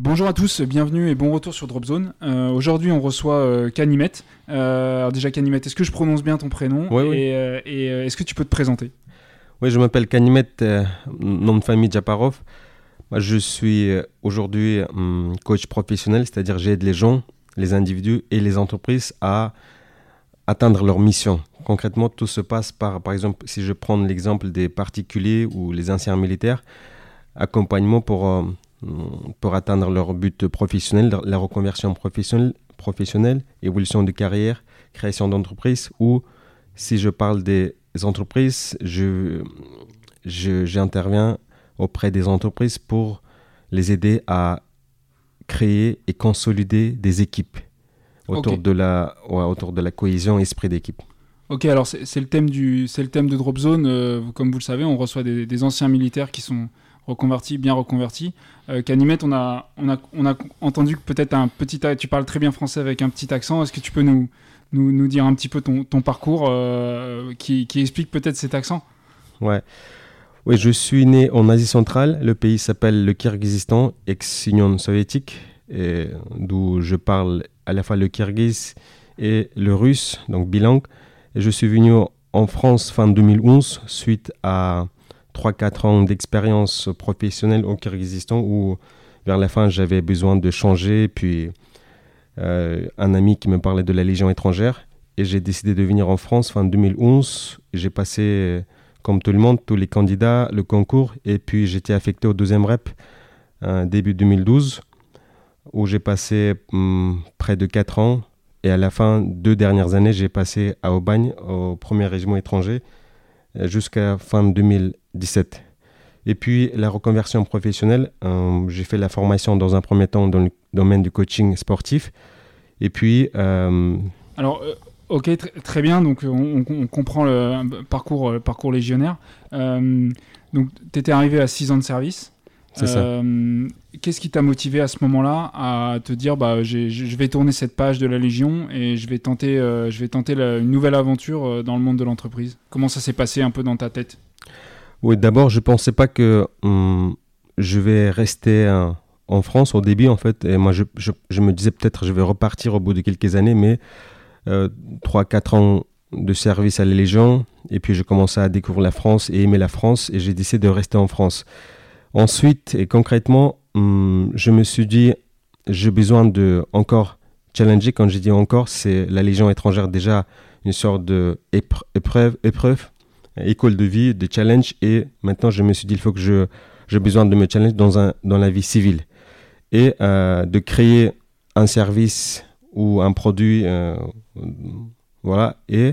Bonjour à tous, bienvenue et bon retour sur Dropzone. Euh, Aujourd'hui, on reçoit euh, Canimet. Euh, alors déjà, Canimet, est-ce que je prononce bien ton prénom Oui. Et, euh, et, euh, est-ce que tu peux te présenter? Oui, je m'appelle Kanimet, euh, nom de famille Japarov. Moi, je suis aujourd'hui hum, coach professionnel, c'est-à-dire j'aide les gens, les individus et les entreprises à atteindre leur mission. Concrètement, tout se passe par, par exemple, si je prends l'exemple des particuliers ou les anciens militaires, accompagnement pour, pour atteindre leur but professionnel, la reconversion professionnelle, professionnelle, évolution de carrière, création d'entreprise, ou si je parle des entreprises, je, j'interviens auprès des entreprises pour les aider à créer et consolider des équipes autour, de, la, ouais, autour de la cohésion esprit d'équipe. Ok, alors c'est c'est le thème du, c'est le thème de Dropzone. Euh, comme vous le savez, on reçoit des, des anciens militaires qui sont reconvertis, bien reconvertis. Euh, on a, on a, on a entendu que peut-être un petit, tu parles très bien français avec un petit accent. Est-ce que tu peux nous, nous, nous dire un petit peu ton, ton parcours euh, qui, explique peut-être cet accent? Ouais. Oui, je suis né en Asie centrale. Le pays s'appelle le Kyrgyzstan, ex-Union soviétique, d'où je parle à la fois le kirghiz et le russe, donc bilingue. Je suis venu en France fin 2011 suite à 3-4 ans d'expérience professionnelle au Kyrgyzstan où vers la fin j'avais besoin de changer. Puis euh, un ami qui me parlait de la Légion étrangère et j'ai décidé de venir en France fin 2011. J'ai passé comme tout le monde, tous les candidats, le concours, et puis j'étais affecté au deuxième rep euh, début 2012, où j'ai passé hum, près de 4 ans, et à la fin, deux dernières années, j'ai passé à Aubagne, au premier régiment étranger, jusqu'à fin 2017. Et puis la reconversion professionnelle, euh, j'ai fait la formation dans un premier temps dans le domaine du coaching sportif, et puis euh, Alors, euh, ok, tr- très bien. Donc, on, comprend le parcours, euh, parcours légionnaire. Donc, tu étais arrivé à 6 ans de service. C'est ça. Euh, Qu'est-ce qui t'a motivé à ce moment-là à te dire bah, j'ai- je vais tourner cette page de la Légion et je vais tenter, euh, je vais tenter la- une nouvelle aventure euh, dans le monde de l'entreprise? Comment ça s'est passé un peu dans ta tête? Oui, d'abord, je pensais pas que hum, je vais rester en France au début, en fait. Et moi, je, je- je me disais peut-être je vais repartir au bout de quelques années, mais euh, 3-4 ans de service à la Légion, et puis je commençais à découvrir la France et aimer la France, et j'ai décidé de rester en France. Ensuite, et concrètement, hum, je me suis dit, j'ai besoin de encore challenger. Quand j'ai dit encore, c'est la Légion étrangère déjà une sorte de épre- épreuve, école de vie, de challenge. Et maintenant, je me suis dit, il faut que je j'ai besoin de me challenge dans, un, dans la vie civile et euh, de créer un service ou un produit, euh, voilà, et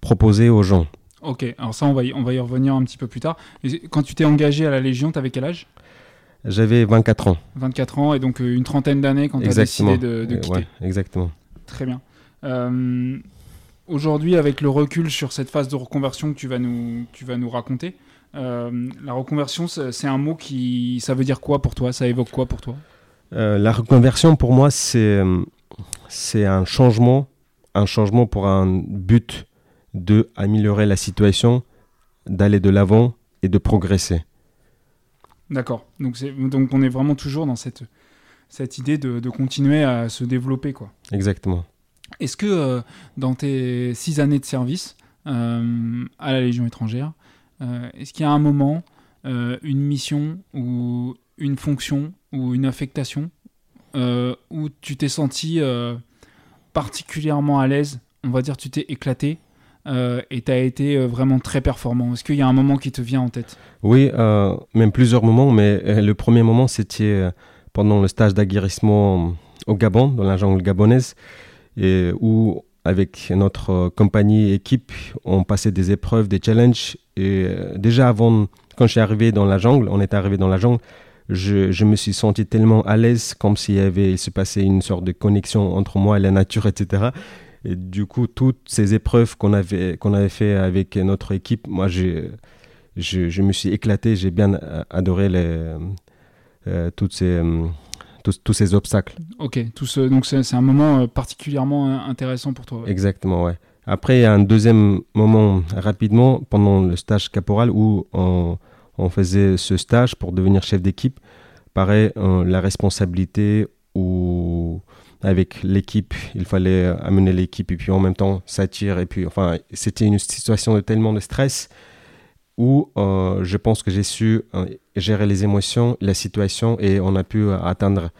proposer aux gens. Ok, alors ça, on va y, on va y revenir un petit peu plus tard. Et quand tu t'es engagé à la Légion, t'avais quel âge? J'avais 24 ans. 24 ans et donc euh, une trentaine d'années quand tu as décidé de, de Euh, quitter. ouais, exactement. Très bien. Euh, Aujourd'hui, avec le recul sur cette phase de reconversion que tu vas nous, tu vas nous raconter, euh, la reconversion, c'est un mot qui. Ça veut dire quoi pour toi? Ça évoque quoi pour toi? Euh, la reconversion, pour moi, c'est c'est un changement, un changement pour un but de améliorer la situation, d'aller de l'avant et de progresser. D'accord. Donc, donc on est vraiment toujours dans cette, cette idée de, de continuer à se développer. quoi. Exactement. Est-ce que euh, dans tes six années de service euh, à la Légion étrangère, euh, est-ce qu'il y a un moment, une mission ou une fonction ou une affectation où tu t'es senti particulièrement à l'aise On va dire tu t'es éclaté euh, et tu as été euh, vraiment très performant. Est-ce qu'il y a un moment qui te vient en tête? Oui, euh, même plusieurs moments, mais le premier moment, c'était pendant le stage d'aguerrissement au Gabon, dans la jungle gabonaise, où avec notre compagnie équipe, on passait des épreuves, des challenges. Et déjà avant, quand je suis arrivé dans la jungle, on est arrivé dans la jungle, je, je, me suis senti tellement à l'aise, comme s'il y avait, il se passait une sorte de connexion entre moi et la nature, etc. Et du coup, toutes ces épreuves qu'on avait, qu'on avait fait avec notre équipe, moi, je, je me suis éclaté, j'ai bien euh, adoré les, euh, toutes ces, euh, tous, tous, ces obstacles. Ok, tout ce, donc c'est un moment particulièrement intéressant pour toi. Exactement, ouais. Après, il y a un deuxième moment rapidement pendant le stage caporal où on, on faisait ce stage pour devenir chef d'équipe. Pareil, la responsabilité ou avec l'équipe, il fallait amener l'équipe et puis en même temps s'attirer. Et puis, enfin, c'était une situation de tellement de stress où euh, je pense que j'ai su euh, gérer les émotions, la situation et on a pu atteindre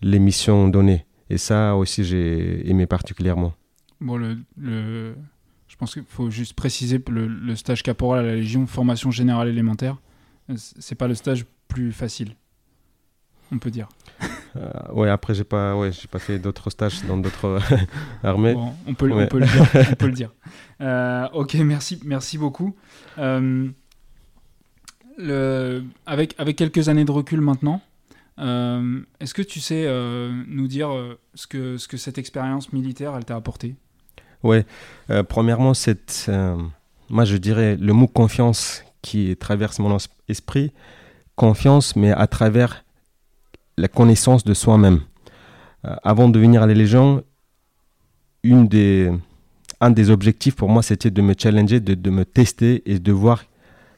les missions données. Et ça aussi, j'ai aimé particulièrement. Bon, je pense qu'il faut juste préciser le, le stage caporal à la Légion, formation générale élémentaire, c'est pas le stage plus facile, on peut dire. Euh, ouais, après, j'ai pas, ouais, j'ai pas fait d'autres stages dans d'autres armées. on, peut, on, peut, le dire. on peut le dire. Euh, ok, merci, merci beaucoup. Euh, le, avec, avec quelques années de recul maintenant, est-ce que tu sais nous dire ce, que, ce que cette expérience militaire, elle t'a apporté? Ouais, premièrement, cette, moi je dirais le mot confiance qui traverse mon esprit, confiance, mais à travers la connaissance de soi-même. Euh, avant de venir à la Légion, une des, un des objectifs pour moi, c'était de me challenger, de, me tester et de voir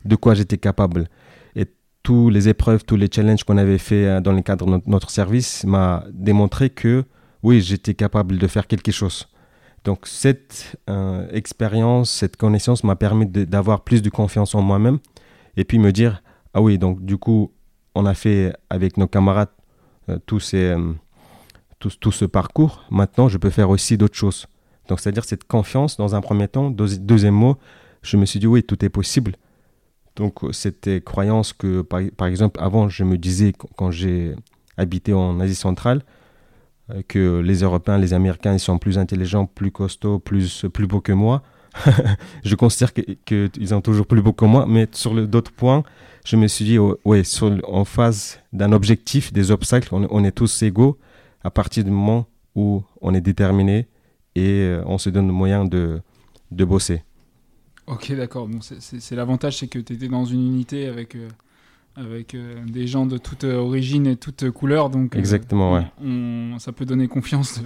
de quoi j'étais capable. Et tous les épreuves, tous les challenges qu'on avait fait euh, dans le cadre de notre service m'a démontré que oui, j'étais capable de faire quelque chose. Donc cette euh, expérience, cette connaissance m'a permis d'avoir plus de confiance en moi-même et puis me dire, ah oui, donc du coup, on a fait avec nos camarades tout, ces, euh, tout, tout, ce parcours, maintenant je peux faire aussi d'autres choses. Donc c'est-à-dire cette confiance dans un premier temps. deuxième mot, je me suis dit oui, tout est possible. Donc cette croyance que, par, par exemple, avant je me disais quand j'ai habité en Asie centrale, euh, que les Européens, les Américains, ils sont plus intelligents, plus costauds, plus, plus beaux que moi. je considère qu'ils que ont toujours plus beau que moi, mais sur d'autres points, je me suis dit, oh, ouais, en phase d'un objectif, des obstacles, on, est tous égaux à partir du moment où on est déterminé et euh, on se donne le moyen de, de bosser. Ok, d'accord. Bon, c'est l'avantage, c'est que tu étais dans une unité avec, euh, avec euh, des gens de toute origine et toute couleur. Donc, Exactement, ouais. ça peut donner confiance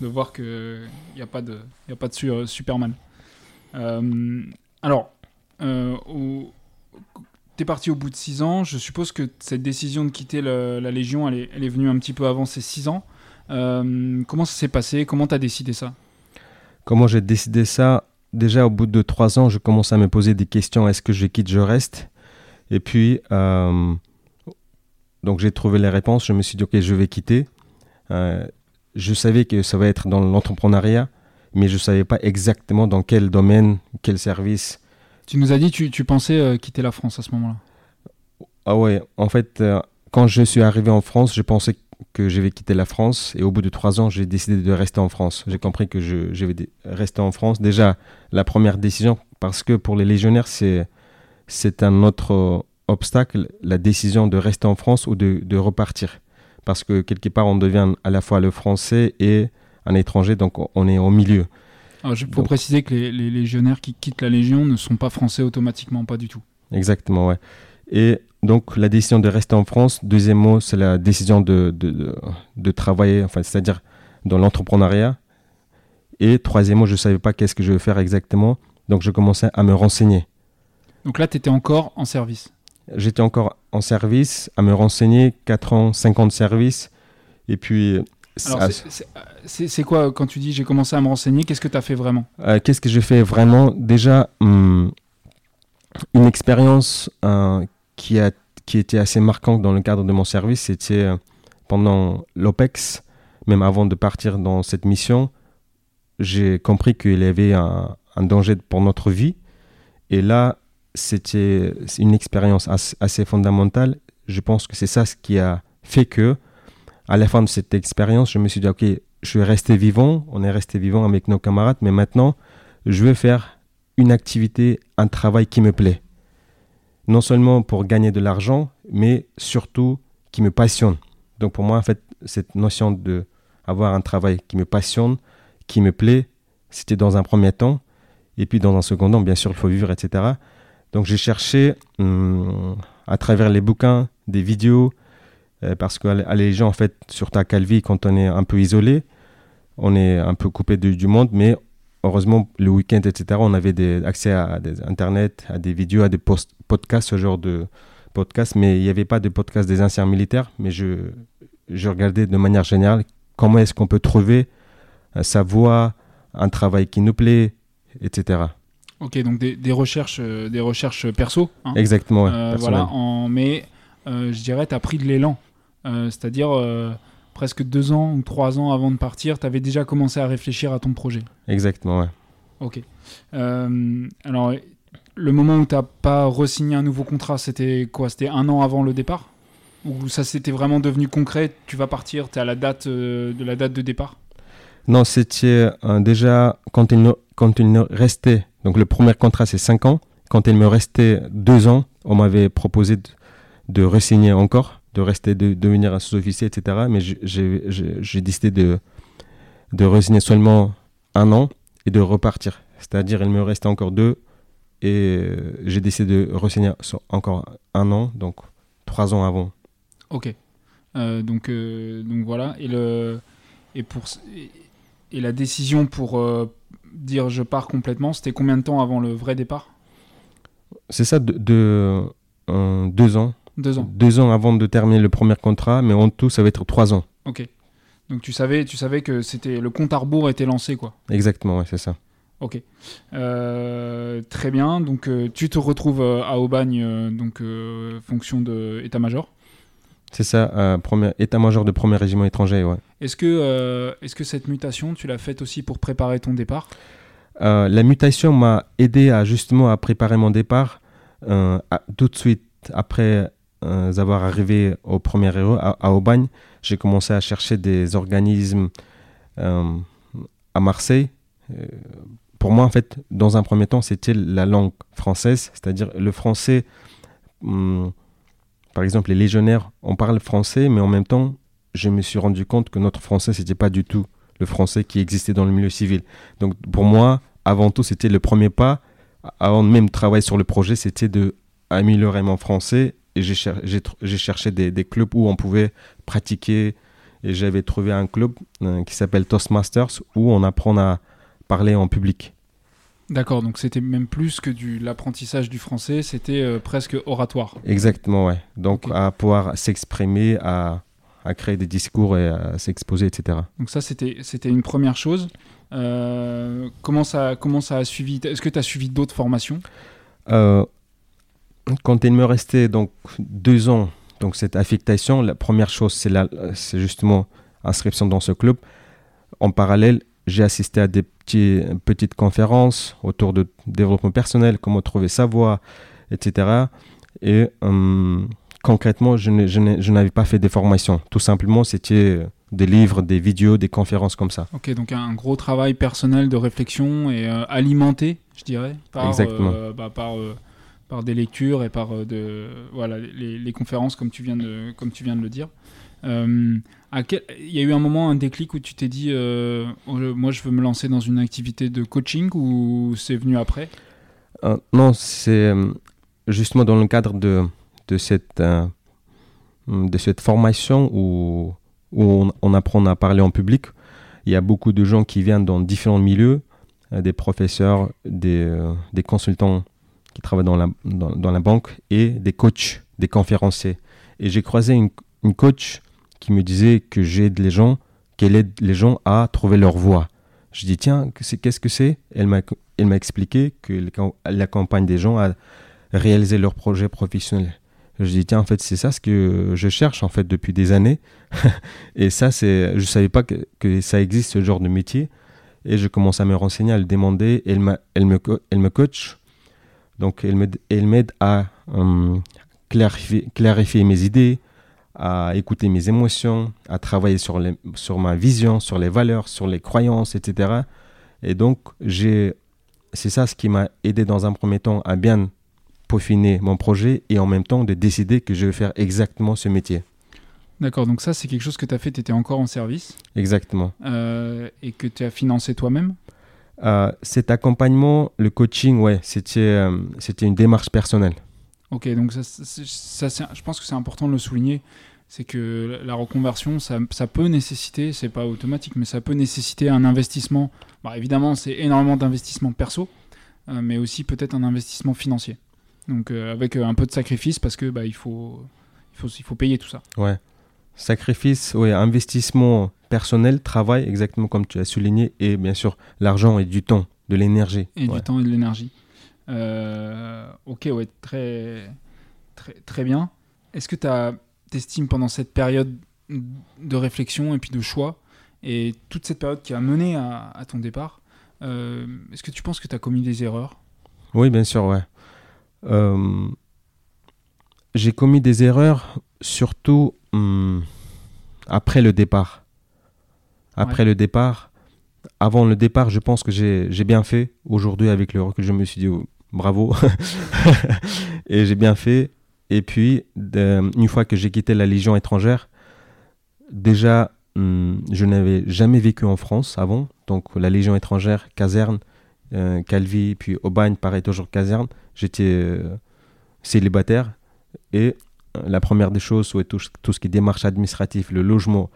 de, voir qu'il n'y a pas de, y a pas de Superman. alors, au, T'es parti au bout de 6 ans. Je suppose que cette décision de quitter la Légion, elle est, venue un petit peu avant ces 6 ans. Euh, comment ça s'est passé? Comment t'as décidé ça? Comment j'ai décidé ça? Déjà, au bout de 3 ans, je commence à me poser des questions. Est-ce que je quitte, je reste Et puis, euh, donc j'ai trouvé les réponses. Je me suis dit, ok, je vais quitter. Euh, je savais que ça va être dans l'entrepreneuriat, mais je ne savais pas exactement dans quel domaine, quel service. Tu nous as dit tu, tu pensais euh, quitter la France à ce moment-là. Ah ouais, en fait, euh, quand je suis arrivé en France, je pensais que je vais quitter la France et au bout de trois ans, j'ai décidé de rester en France. J'ai compris que je, je, vais rester en France. Déjà, la première décision, parce que pour les légionnaires, c'est, c'est un autre obstacle, la décision de rester en France ou de, de repartir. Parce que quelque part, on devient à la fois le français et un étranger, donc on est au milieu. Il faut préciser que les, légionnaires qui quittent la Légion ne sont pas français automatiquement, pas du tout. Exactement, ouais. Et donc la décision de rester en France, deuxième mot, c'est la décision de, de, de, travailler, enfin, c'est-à-dire dans l'entrepreneuriat. Et troisième mot, je ne savais pas qu'est-ce que je vais faire exactement, donc je commençais à me renseigner. Donc là, tu étais encore en service J'étais encore en service, à me renseigner, 4 ans, 50 services. Et puis c'est quoi quand tu dis j'ai commencé à me renseigner Qu'est-ce que tu as fait vraiment? Euh, Qu'est-ce que j'ai fait vraiment? Déjà, hum, une expérience euh, qui, a, qui était assez marquante dans le cadre de mon service, c'était euh, pendant l'OPEX, même avant de partir dans cette mission, j'ai compris qu'il y avait un, un, danger pour notre vie. Et là, c'était une expérience assez, fondamentale. Je pense que c'est ça ce qui a fait que, à la fin de cette expérience, je me suis dit, OK, je suis resté vivant, on est resté vivant avec nos camarades, mais maintenant, je veux faire une activité, un travail qui me plaît. Non seulement pour gagner de l'argent, mais surtout qui me passionne. Donc pour moi, en fait, cette notion de avoir un travail qui me passionne, qui me plaît, c'était dans un premier temps. Et puis dans un second temps, bien sûr, il faut vivre, etc. Donc j'ai cherché hum, à travers les bouquins, des vidéos, parce que les gens, en fait, sur ta calvie, quand on est un peu isolé, on est un peu coupé du monde, mais heureusement, le week-end, etc., on avait des, accès à des Internet, à des vidéos, à des podcasts, ce genre de podcasts, mais il n'y avait pas de podcast des anciens militaires, mais je, je regardais de manière générale comment est-ce qu'on peut trouver euh, sa voie, un travail qui nous plaît, etc. Ok, donc des, des recherches, euh, des recherches perso. Hein. Exactement, euh, voilà, en, mais je dirais, tu as pris de l'élan. C'est-à-dire presque deux ans ou trois ans avant de partir, tu avais déjà commencé à réfléchir à ton projet. Exactement, ouais. Ok. Euh, alors, le moment où tu n'as pas re-signé un nouveau contrat, c'était quoi? C'était un an avant le départ? Ou ça s'était vraiment devenu concret Tu vas partir, tu es à la date euh, de la date de départ? Non, c'était euh, déjà quand il, quand il restait. Donc, le premier contrat, c'est cinq ans. Quand il me restait deux ans, on m'avait proposé de, de re-signer encore de rester, de devenir un sous-officier, etc. Mais j'ai décidé de, de résigner seulement un an et de repartir. C'est-à-dire, il me restait encore deux et euh, j'ai décidé de re-signer encore un an, donc trois ans avant. Ok. Euh, donc, euh, donc voilà. Et, le, et, pour, et la décision pour dire je pars complètement, c'était combien de temps avant le vrai départ? C'est ça, de, de deux ans. Deux ans. Deux ans avant de terminer le premier contrat, mais en tout, ça va être trois ans. Ok. Donc tu savais, tu savais que c'était le compte à rebours était lancé, quoi. Exactement, ouais, c'est ça. Ok. Euh, très bien. Donc euh, tu te retrouves euh, à Aubagne, donc fonction de état-major. C'est ça, premier état-major de premier régiment étranger, ouais. Est-ce que, est-ce que cette mutation, tu l'as faite aussi pour préparer ton départ? La mutation m'a aidé à justement à préparer mon départ tout de suite après avoir arrivé au premier héros, à, Aubagne, j'ai commencé à chercher des organismes euh, à Marseille. Euh, pour moi, en fait, dans un premier temps, c'était la langue française, c'est-à-dire le français. Hum, par exemple, les légionnaires, on parle français, mais en même temps, je me suis rendu compte que notre français, c'était pas du tout le français qui existait dans le milieu civil. Donc, pour moi, avant tout, c'était le premier pas. Avant de même travailler sur le projet, c'était de améliorer mon français et j'ai cherché des, clubs où on pouvait pratiquer. Et j'avais trouvé un club euh, qui s'appelle Toastmasters où on apprend à parler en public. D'accord, donc c'était même plus que du l'apprentissage du français, c'était euh, presque oratoire. Exactement, ouais. Donc à pouvoir s'exprimer, à, à, créer des discours et à s'exposer, etc. Donc ça, c'était une première chose. Euh, comment, ça, comment ça a suivi? Est-ce que tu as suivi d'autres formations? Quand il me restait donc deux ans, donc cette affectation, la première chose, c'est, c'est justement inscription dans ce club. En parallèle, j'ai assisté à des petits, petites conférences autour de développement personnel, comment trouver sa voie, etc. Et hum, concrètement, je, n'avais pas fait des formations. Tout simplement, c'était des livres, des vidéos, des conférences comme ça. Ok, donc un gros travail personnel de réflexion et euh, alimenté, je dirais, par, Exactement. Euh, bah, par euh, par des lectures et par euh, de, voilà, les, conférences, comme tu viens de, comme tu viens de le dire. Euh, il y a eu un moment, un déclic où tu t'es dit, euh, oh, moi je veux me lancer dans une activité de coaching ou c'est venu après? Non, c'est justement dans le cadre de, de, cette, de cette formation où, où on, apprend à parler en public. Il y a beaucoup de gens qui viennent dans différents milieux, des professeurs, des, des consultants qui travaillent dans la, dans, la banque et des coachs, des conférenciers. Et j'ai croisé une, une, coach qui me disait que j'aide les gens, qu'elle aide les gens à trouver leur voie. Je dis, tiens, qu'est-ce que c'est? Elle m'a expliqué qu'elle accompagne des gens à réaliser leurs projets professionnels. Je dis, tiens, en fait, c'est ça ce que je cherche, en fait, depuis des années. et ça, c'est, je savais pas que, ça existe, ce genre de métier. Et je commence à me renseigner, à le demander. Elle, elle, me, elle me coach. Donc, elle m'aide, à euh, clarifier, clarifier mes idées, à écouter mes émotions, à travailler sur, les, sur ma vision, sur les valeurs, sur les croyances, etc. Et donc, j'ai, c'est ça ce qui m'a aidé dans un premier temps à bien peaufiner mon projet et en même temps de décider que je vais faire exactement ce métier. D'accord, donc ça, c'est quelque chose que tu as fait, tu étais encore en service? Exactement. euh, et que tu as financé toi-même? Euh, cet accompagnement, le coaching, ouais, c'était, euh, c'était une démarche personnelle. Ok, donc ça, je pense que c'est important de le souligner. C'est que la reconversion, ça, ça peut nécessiter, c'est pas automatique, mais ça peut nécessiter un investissement. Bah, évidemment, c'est énormément d'investissement perso, euh, mais aussi peut-être un investissement financier. Donc avec un peu de sacrifice parce que bah, il, faut, il, faut, il faut payer tout ça. Ouais. Sacrifice, ouais, investissement personnel, travail, exactement comme tu as souligné, et bien sûr l'argent et du temps, de l'énergie. Et Ouais. du temps et de l'énergie. Euh, ok, ouais, très, très, très bien. Est-ce que tu estimes pendant cette période de réflexion et puis de choix, et toute cette période qui a mené à, à ton départ, euh, est-ce que tu penses que tu as commis des erreurs? Oui, bien sûr, ouais. Euh, j'ai commis des erreurs, surtout hum, après le départ. Après le départ, avant le départ, je pense que j'ai bien fait. Aujourd'hui, avec le recul, je me suis dit oh, bravo. Et j'ai bien fait. Et puis, de- une fois que j'ai quitté la Légion étrangère, déjà, hum, je n'avais jamais vécu en France avant. Donc, la Légion étrangère, caserne, euh, Calvi, puis Aubagne, pareil, toujours caserne. J'étais euh, célibataire. Et la première des choses, ouais, tout, tout ce qui est démarche administrative, le logement,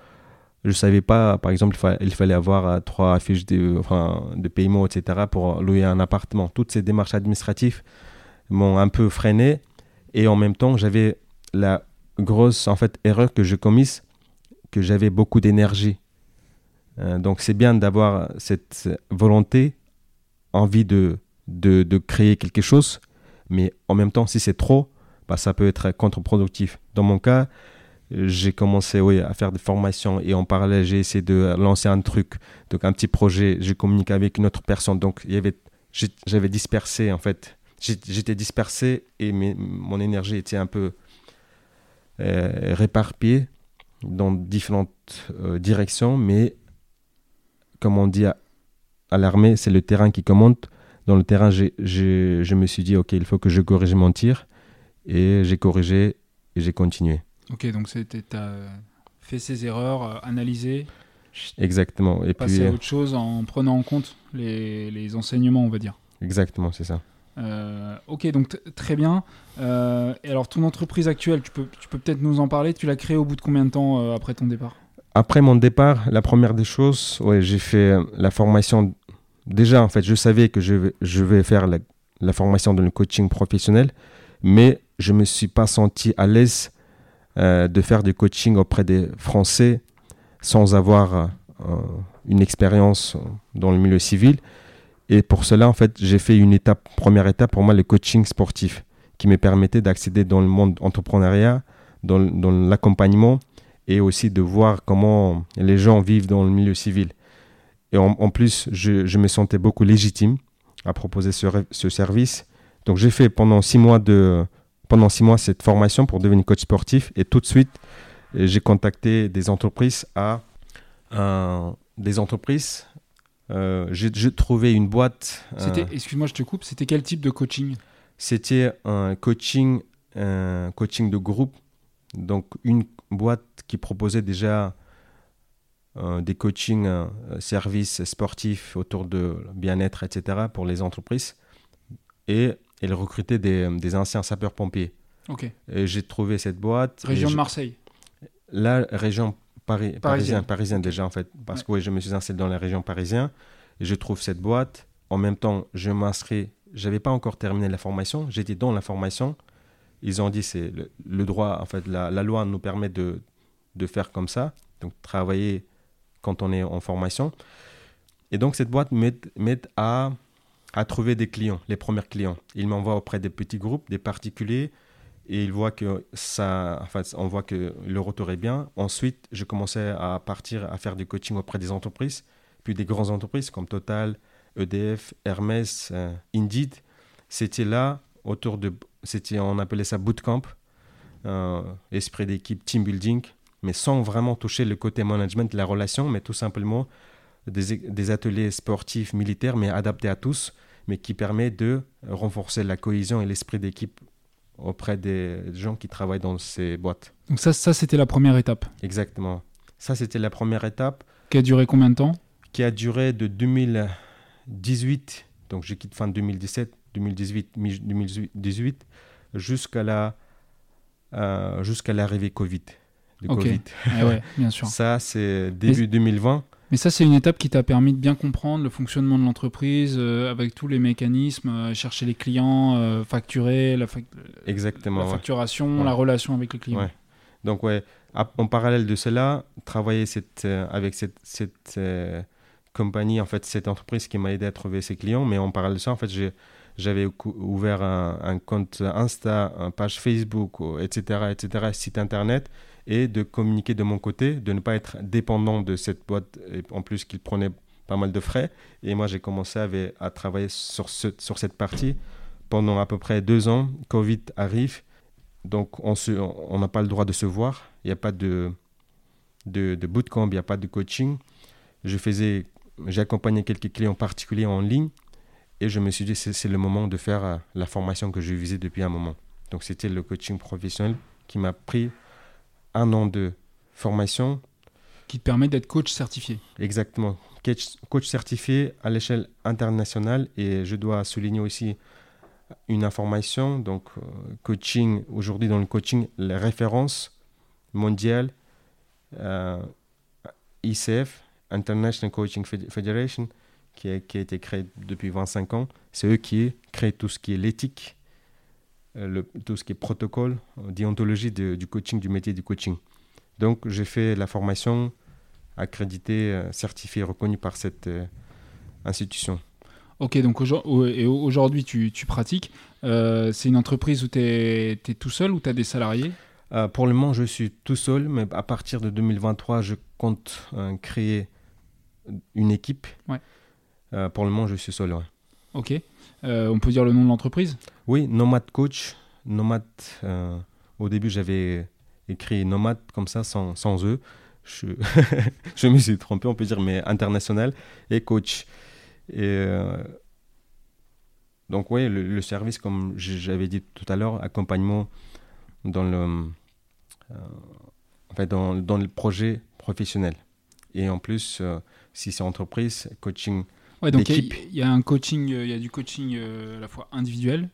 je ne savais pas, par exemple, il fallait avoir euh, trois fiches de, enfin, de paiement, etc., pour louer un appartement. Toutes ces démarches administratives m'ont un peu freiné. Et en même temps, j'avais la grosse en fait, erreur que je commise, que j'avais beaucoup d'énergie. Euh, donc c'est bien d'avoir cette volonté, envie de, de, de créer quelque chose, mais en même temps, si c'est trop, bah, ça peut être contre-productif. Dans mon cas, j'ai commencé oui, à faire des formations et en parallèle, j'ai essayé de lancer un truc, donc un petit projet. J'ai communiqué avec une autre personne, donc j'avais dispersé en fait. J'étais dispersé et mes- mon énergie était un peu euh, réparpillée dans différentes euh, directions, mais comme on dit à, l'armée, c'est le terrain qui commande. Dans le terrain, j'ai- je me suis dit, ok, il faut que je corrige mon tir. Et j'ai corrigé et j'ai continué. Ok, donc tu as fait ces erreurs, euh, analysé, Exactement. Et passé puis, à euh, autre chose en prenant en compte les, les enseignements, on va dire. exactement, c'est ça. Euh, ok, donc très bien. Euh, et alors, ton entreprise actuelle, tu peux, tu peux peut-être nous en parler. Tu l'as créée au bout de combien de temps euh, après ton départ? Après mon départ, la première des choses, ouais, j'ai fait euh, la formation. Déjà, en fait, je savais que je vais, je vais faire la, la formation dans le coaching professionnel, mais je ne me suis pas senti à l'aise euh, de faire du coaching auprès des Français sans avoir euh, une expérience dans le milieu civil. Et pour cela, en fait, j'ai fait une étape, première étape pour moi, le coaching sportif, qui me permettait d'accéder dans le monde entrepreneuriat, dans, l'accompagnement et aussi de voir comment les gens vivent dans le milieu civil. Et en, plus, je, me sentais beaucoup légitime à proposer ce service. Donc j'ai fait pendant six mois de pendant six mois cette formation pour devenir coach sportif et tout de suite euh, j'ai contacté des entreprises à euh, des entreprises. Euh, j'ai trouvé une boîte. euh, excuse-moi, je te coupe. C'était quel type de coaching? C'était un coaching, un coaching de groupe. Donc, une boîte qui proposait déjà euh, des coachings, euh, services sportifs autour de bien-être, etc. pour les entreprises. Et elle recrutait des, des anciens sapeurs-pompiers. Ok. Et j'ai trouvé cette boîte. Région de Marseille. la région Paris, Parisienne. parisienne, parisienne déjà en fait, parce que oui, je me suis installé dans la région parisienne et je trouve cette boîte. En même temps, je m'inscris. J'avais pas encore terminé la formation, j'étais dans la formation. Ils ont dit c'est le, le droit, en fait, la, la loi nous permet de, de faire comme ça, donc travailler quand on est en formation. Et donc cette boîte m'aide à, à trouver des clients, les premiers clients. Ils m'envoient auprès des petits groupes, des particuliers, et ils voient que ça, en fait, on voit que le retour est bien. Ensuite, je commençais à partir à faire du coaching auprès des entreprises. puis des grandes entreprises comme Total, EDF, Hermès, euh, Indeed. C'était là, autour de. C'était, on appelait ça bootcamp, euh, esprit d'équipe, team building, mais sans vraiment toucher le côté management, la relation, mais tout simplement des, des ateliers sportifs militaires, mais adaptés à tous, mais qui permet de renforcer la cohésion et l'esprit d'équipe auprès des gens qui travaillent dans ces boîtes. Donc ça, ça c'était la première étape. Exactement. Ça, c'était la première étape. Qui a duré combien de temps? Qui a duré de 2018, donc je quitte fin 2017, 2018, 2018, jusqu'à la euh, jusqu'à l'arrivée Covid. De Covid. Ah ouais, bien sûr. Ça, c'est début 2020. Mais ça, c'est une étape qui t'a permis de bien comprendre le fonctionnement de l'entreprise euh, avec tous les mécanismes, euh, chercher les clients, euh, facturer, la, Exactement, la facturation, la relation avec les clients. Donc, ouais, en parallèle de cela, travailler cette, avec cette, cette compagnie, en fait, cette entreprise qui m'a aidé à trouver ses clients. Mais en parallèle de ça, en fait, j'avais ouvert un, un, compte Insta, une page Facebook, etc., etc., site internet et de communiquer de mon côté, de ne pas être dépendant de cette boîte, en plus qu'il prenait pas mal de frais. Et moi, j'ai commencé à, travailler sur, ce, sur cette partie pendant à peu près deux ans. Covid arrive, donc on n'a pas le droit de se voir. Il n'y a pas de, de, de bootcamp, il n'y a pas de coaching. Je faisais, j'ai accompagné quelques clients particuliers en ligne et je me suis dit c'est le moment de faire euh, la formation que je visais depuis un moment. Donc c'était le coaching professionnel qui m'a pris un an de formation. Qui te permet d'être coach certifié. Exactement. Coach, certifié à l'échelle internationale. Et je dois souligner aussi une information. Donc, euh, coaching, aujourd'hui dans le coaching, les références mondiales, euh, ICF, International Coaching Federation, qui a, qui a, été créée depuis 25 ans, c'est eux qui créent tout ce qui est l'éthique, le, tout ce qui est protocole, euh, déontologie du coaching, du métier du coaching. Donc, j'ai fait la formation accréditée, euh, certifiée, reconnue par cette institution. Ok, donc aujourd'hui, tu, tu, pratiques. c'est une entreprise où tu es, tout seul ou tu as des salariés? Pour le moment, je suis tout seul, mais à partir de 2023, je compte créer une équipe. Ouais. pour le moment, je suis seul. Ok. on peut dire le nom de l'entreprise? Oui, Nomad Coach. Nomad, euh, au début, j'avais écrit Nomad comme ça, sans, sans eux. Je, je me suis trompé, on peut dire, mais international et coach. Et euh, donc, oui, le, service, comme j'avais dit tout à l'heure, accompagnement dans le, euh, en fait, dans, dans, le projet professionnel. Et en plus, si c'est entreprise, coaching. Ouais, donc il y, a un coaching, il y a du coaching à la fois individuel,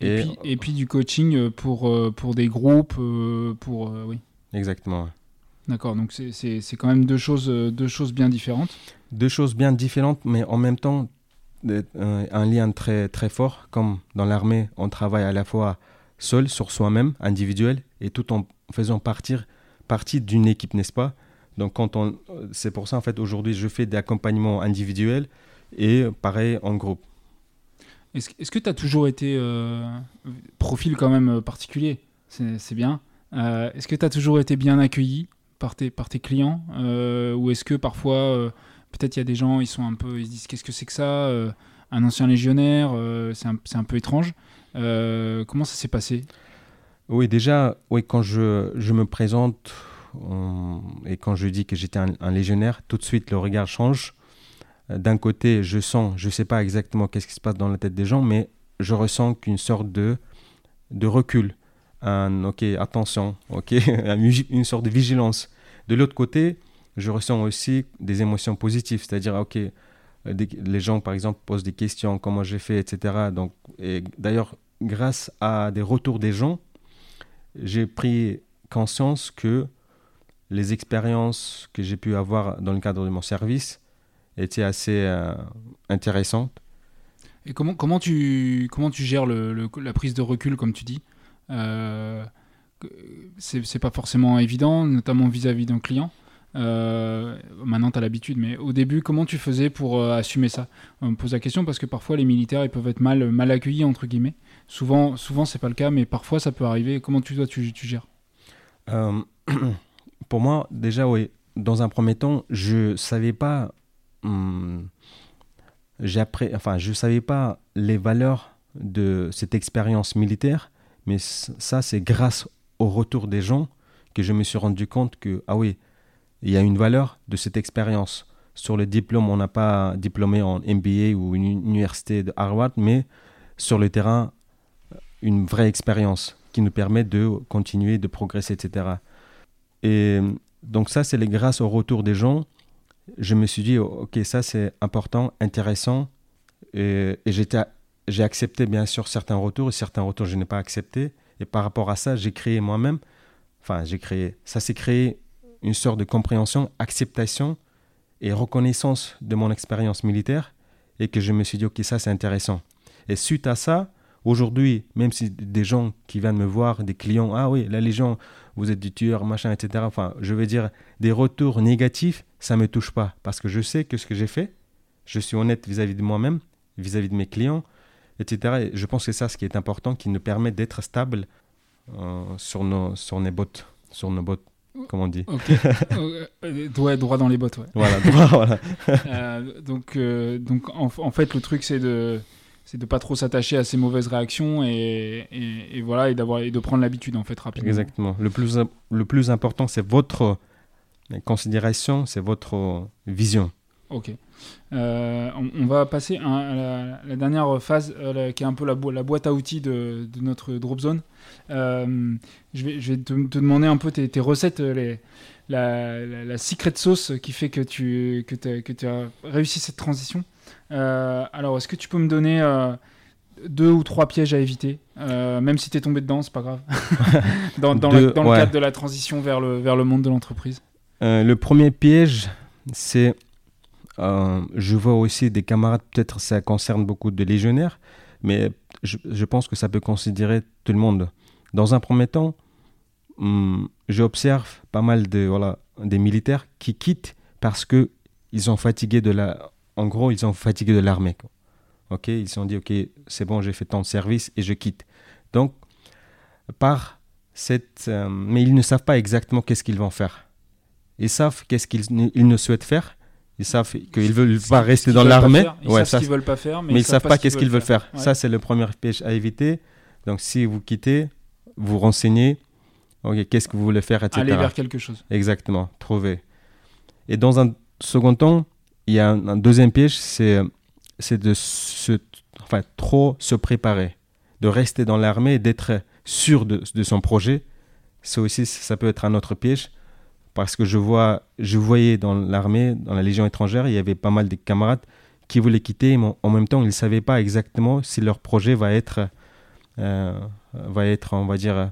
et, puis, et, puis, du coaching euh, pour, euh, pour des groupes, euh, pour oui. Exactement. D'accord, donc c'est quand même deux choses, deux choses bien différentes. Deux choses bien différentes, mais en même temps un lien très très fort. Comme dans l'armée, on travaille à la fois seul sur soi-même, individuel, et tout en faisant partir, partie d'une équipe, n'est-ce pas? Donc quand on, c'est pour ça en fait aujourd'hui je fais des accompagnements individuels et pareil en groupe. Est-ce que tu as toujours été euh, profil quand même euh, particulier? C'est bien. Euh, est-ce que tu as toujours été bien accueilli par tes, clients? Ou est-ce que parfois, peut-être il y a des gens, ils sont un peu, ils se disent qu'est-ce que c'est que ça? Un ancien légionnaire, c'est un, peu étrange. comment ça s'est passé? Oui, déjà, oui, quand je, me présente et quand je dis que j'étais un, légionnaire, tout de suite le regard change d'un côté, je sens, je ne sais pas exactement qu'est-ce qui se passe dans la tête des gens, mais je ressens qu'une sorte de, de recul, un ok, attention, ok, une sorte de vigilance. De l'autre côté, je ressens aussi des émotions positives, c'est-à-dire, ok, les gens, par exemple, posent des questions, comment j'ai fait, etc. Donc, et d'ailleurs, grâce à des retours des gens, j'ai pris conscience que les expériences que j'ai pu avoir dans le cadre de mon service était assez euh, intéressante. Et comment, comment, tu, comment tu gères le, la prise de recul, comme tu dis euh, C'est pas forcément évident, notamment vis-à-vis d'un client. Euh, maintenant, tu as l'habitude, mais au début, comment tu faisais pour euh, assumer ça? On me pose la question parce que parfois, les militaires, ils peuvent être mal, mal accueillis, entre guillemets. Souvent, souvent c'est pas le cas, mais parfois, ça peut arriver. Comment tu, dois tu, tu gères? Pour moi, déjà, oui. Dans un premier temps, je savais pas hum, enfin, je ne savais pas les valeurs de cette expérience militaire, mais ça, c'est grâce au retour des gens que je me suis rendu compte que, ah oui, il y a une valeur de cette expérience. Sur le diplôme, on n'a pas diplômé en MBA ou une université de Harvard, mais sur le terrain, une vraie expérience qui nous permet de continuer, de progresser, etc. Et donc ça, c'est grâce au retour des gens, je me suis dit, ok, ça c'est important, intéressant, et, j'ai accepté bien sûr certains retours, et certains retours je n'ai pas accepté, et par rapport à ça, j'ai créé moi-même, enfin j'ai créé, ça s'est créé une sorte de compréhension, acceptation et reconnaissance de mon expérience militaire, et que je me suis dit, ok, ça c'est intéressant. Et suite à ça, Aujourd'hui, même si des gens qui viennent me voir, des clients, ah oui, la Légion, vous êtes du tueur, machin, etc. Enfin, je veux dire, des retours négatifs, ça ne me touche pas. Parce que je sais que ce que j'ai fait, je suis honnête vis-à-vis de moi-même, vis-à-vis de mes clients, etc. Et je pense que c'est ça ce qui est important, qui nous permet d'être stable euh, sur, nos, sur nos bottes. Sur nos bottes, comme on dit. Ok. Euh, ouais, droit dans les bottes, ouais. Voilà, droit, voilà. Euh, donc, donc en, fait, le truc, c'est de c'est de pas trop s'attacher à ces mauvaises réactions et, et, voilà et d'avoir et de prendre l'habitude en fait rapidement. Exactement. Le plus le plus important c'est votre considération, c'est votre vision. Ok. Euh, on, va passer à la, dernière phase euh, qui est un peu la, la boîte à outils de, de notre drop zone. Euh, je, vais, je vais te, demander un peu tes, tes recettes, les, la, la, secret sauce qui fait que tu, que, que tu as réussi cette transition. Euh, alors, est-ce que tu peux me donner euh, deux ou trois pièges à éviter? Euh, Même si tu es tombé dedans, c'est pas grave. dans, dans, le, cadre de la transition vers le, vers le monde de l'entreprise. le premier piège, c'est. je vois aussi des camarades, peut-être ça concerne beaucoup de légionnaires, mais je, je, pense que ça peut considérer tout le monde. Dans un premier temps, hum, j'observe pas mal de, voilà, des militaires qui quittent parce qu'ils sont fatigués de la en gros, ils sont fatigués de l'armée. Ok, ils se sont dit, ok, c'est bon, j'ai fait tant de service et je quitte. Donc, par cette, euh, mais ils ne savent pas exactement qu'est-ce qu'ils vont faire. Ils savent qu'est-ce qu'ils ils ne souhaitent faire. Ils savent qu'ils veulent pas rester dans l'armée. Ils savent ce qu'ils veulent pas faire, mais, ils, ne savent pas qu'est-ce qu'ils veulent faire. Ça, c'est le premier piège à éviter. Donc, si vous quittez, vous renseignez. Ok, qu'est-ce que vous voulez faire, etc. Aller vers quelque chose. Exactement, trouver. Et dans un second temps, il y a un, deuxième piège, c'est, c'est de se, enfin, trop se préparer, de rester dans l'armée d'être sûr de, de, son projet. Ça aussi, ça peut être un autre piège. Parce que je, vois, je voyais dans l'armée, dans la Légion étrangère, il y avait pas mal de camarades qui voulaient quitter, mais en même temps, ils ne savaient pas exactement si leur projet va être, euh, va être on va dire,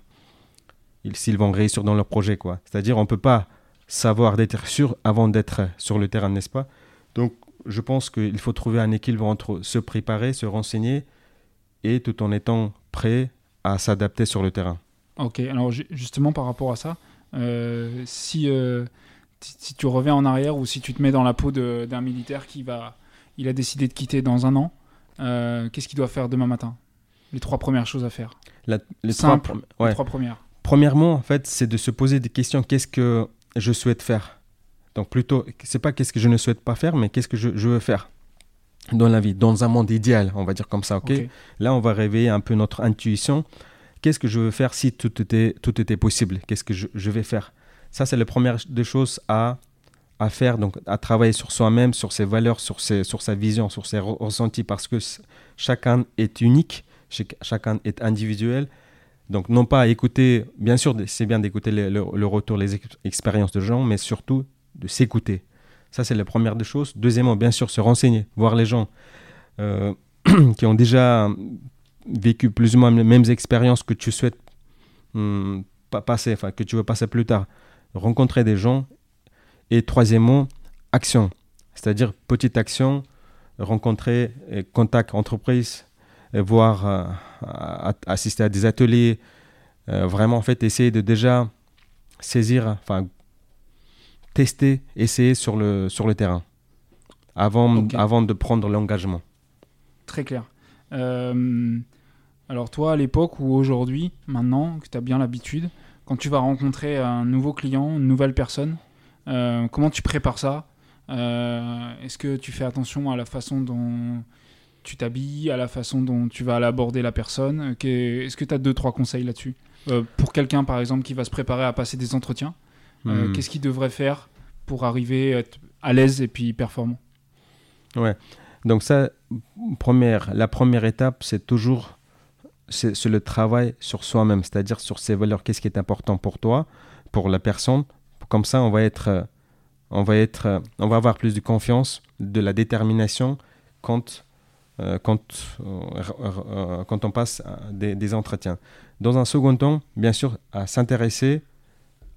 s'ils vont réussir dans leur projet. Quoi. C'est-à-dire, on ne peut pas savoir d'être sûr avant d'être sur le terrain, n'est-ce pas? Donc, je pense qu'il faut trouver un équilibre entre se préparer, se renseigner et tout en étant prêt à s'adapter sur le terrain. Ok, alors justement par rapport à ça, euh, si, euh, si tu reviens en arrière ou si tu te mets dans la peau d'un militaire qui va, il a décidé de quitter dans un an, euh, qu'est-ce qu'il doit faire demain matin? Les trois premières choses à faire. les, Simple, les trois premières. Premièrement, en fait, c'est de se poser des questions. Qu'est-ce que je souhaite faire? Donc plutôt, c'est pas qu'est-ce que je ne souhaite pas faire, mais qu'est-ce que je, veux faire dans la vie, dans un monde idéal, on va dire comme ça, ok, Là, on va réveiller un peu notre intuition. Qu'est-ce que je veux faire si tout était, tout était possible? Qu'est-ce que je, vais faire? Ça, c'est la première des choses à, à faire, donc à travailler sur soi-même, sur ses valeurs, sur, ses, sur sa vision, sur ses ressentis, parce que chacun est unique, chacun est individuel. Donc, non pas écouter, bien sûr, c'est bien d'écouter le, le, retour, les expériences de gens, mais surtout de s'écouter. Ça, c'est la première des choses. Deuxièmement, bien sûr, se renseigner, voir les gens euh, qui ont déjà vécu plus ou moins les mêmes expériences que tu souhaites hmm, passer, enfin, que tu veux passer plus tard. Rencontrer des gens. Et troisièmement, action. C'est-à-dire petite action, rencontrer, contact entreprise, voir, euh, assister à des ateliers. Euh, vraiment, en fait, essayer de déjà saisir, enfin, tester, essayer sur le, sur le terrain. Avant, avant de prendre l'engagement. Très clair. Euh, alors toi, à l'époque ou aujourd'hui, maintenant que tu as bien l'habitude, quand tu vas rencontrer un nouveau client, une nouvelle personne, euh, comment tu prépares ça? Est-ce que tu fais attention à la façon dont tu t'habilles, à la façon dont tu vas aller aborder la personne? Est-ce que tu as deux, trois conseils là-dessus? Pour quelqu'un, par exemple, qui va se préparer à passer des entretiens, hmm. qu'est-ce qu'il devrait faire pour arriver à être à l'aise et puis performant? Ouais. Donc ça, première, la première étape, c'est toujours c'est le travail sur soi-même, c'est-à-dire sur ses valeurs. Qu'est-ce qui est important pour toi, pour la personne? Comme ça, on va être, on va être, on va avoir plus de confiance, de la détermination quand, euh, quand, euh, euh, quand on passe des, des, entretiens. Dans un second temps, bien sûr, à s'intéresser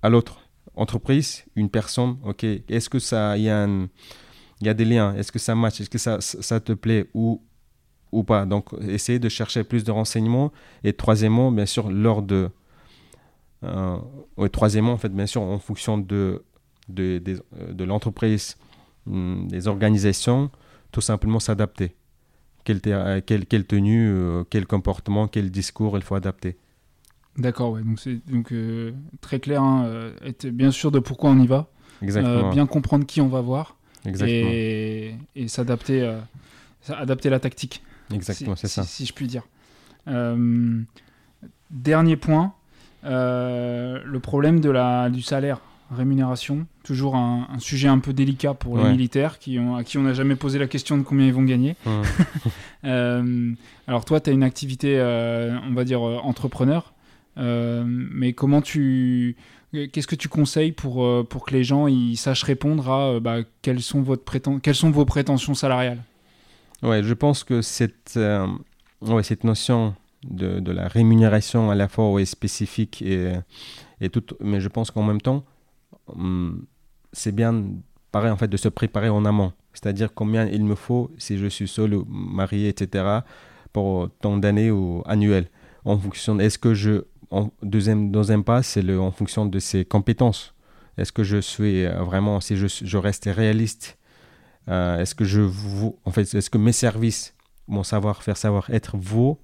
à l'autre entreprise, une personne. Ok, est-ce que ça, y a un y a des liens. Est-ce que ça match Est-ce que ça, te plaît ou, pas? Donc, essayer de chercher plus de renseignements. Et troisièmement, bien sûr, lors de. Euh, troisièmement, en fait, bien sûr, en fonction de, de, de l'entreprise, hmm, des organisations, tout simplement s'adapter. Quelle, quelle, tenue, euh, quel comportement, quel discours il faut adapter. D'accord, ouais. donc c'est donc, euh, très clair, hein, euh, être bien sûr de pourquoi on y va, bien comprendre qui on va voir, et, s'adapter, euh, adapter la tactique. Exactement, c'est ça. Si, je puis dire. Euh, dernier point, euh, le problème de la, du salaire, rémunération, toujours un, sujet un peu délicat pour les militaires qui ont, à qui on n'a jamais posé la question de combien ils vont gagner. alors toi, tu as une activité, on va dire, entrepreneur, mais comment tu Qu'est-ce que tu conseilles pour, euh, pour que les gens ils sachent répondre à euh, bah, quelles, sont votre quelles sont vos prétentions salariales? Ouais, je pense que cette, euh, ouais, cette notion de, de, la rémunération à la fois est spécifique et, et tout, mais je pense qu'en même temps, hum, c'est bien pareil en fait de se préparer en amont. C'est-à-dire combien il me faut si je suis seul ou marié, etc. pour tant d'années ou annuelles. En fonction, est-ce que je en deuxième, deuxième pas, c'est en fonction de ses compétences. Est-ce que je suis euh, vraiment, si je, je reste réaliste, euh, est-ce que en fait, est-ce que mes services, mon savoir-faire, savoir-être vaut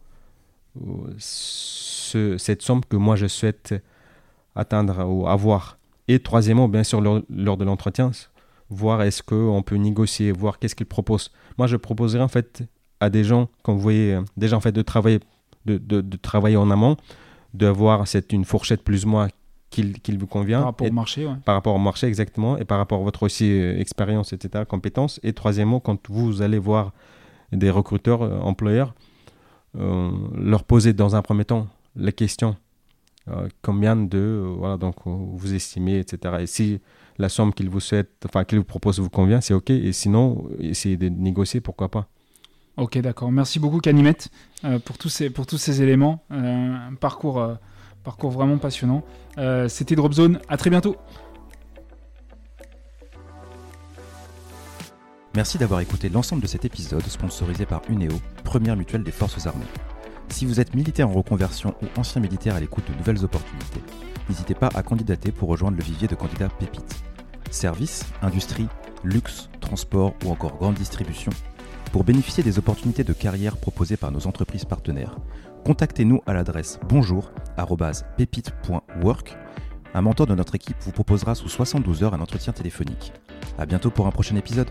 euh, ce, cette somme que moi je souhaite atteindre ou avoir? Et troisièmement, bien sûr, lors, lors de l'entretien, voir est-ce qu'on peut négocier, voir qu'est-ce qu'ils proposent. Moi, je proposerais en fait à des gens, comme vous voyez, déjà en fait de travailler, de, de travailler en amont, d'avoir c'est une fourchette plus ou moins qu'il vous convient. Par rapport au marché, Par rapport au marché, exactement. Et par rapport à votre aussi euh, expérience, etc., compétences. Et troisièmement, quand vous allez voir des recruteurs, euh, employeurs, euh, leur poser dans un premier temps la question combien de voilà donc vous estimez etc et si la somme qu'ils vous souhaitent enfin qu'ils vous proposent vous convient c'est ok et sinon essayez de négocier pourquoi pas Ok, d'accord. Merci beaucoup, Canimette, euh, pour, tous ces, pour tous ces éléments. Euh, un parcours, euh, parcours vraiment passionnant. C'était Dropzone. À très bientôt. Merci d'avoir écouté l'ensemble de cet épisode sponsorisé par UNEO, première mutuelle des forces armées. Si vous êtes militaire en reconversion ou ancien militaire à l'écoute de nouvelles opportunités, n'hésitez pas à candidater pour rejoindre le vivier de candidats pépites. Services, industrie, luxe, transport ou encore grande distribution pour bénéficier des opportunités de carrière proposées par nos entreprises partenaires, contactez-nous à l'adresse bonjour@pépite.work. Un mentor de notre équipe vous proposera sous 72 heures un entretien téléphonique. À bientôt pour un prochain épisode.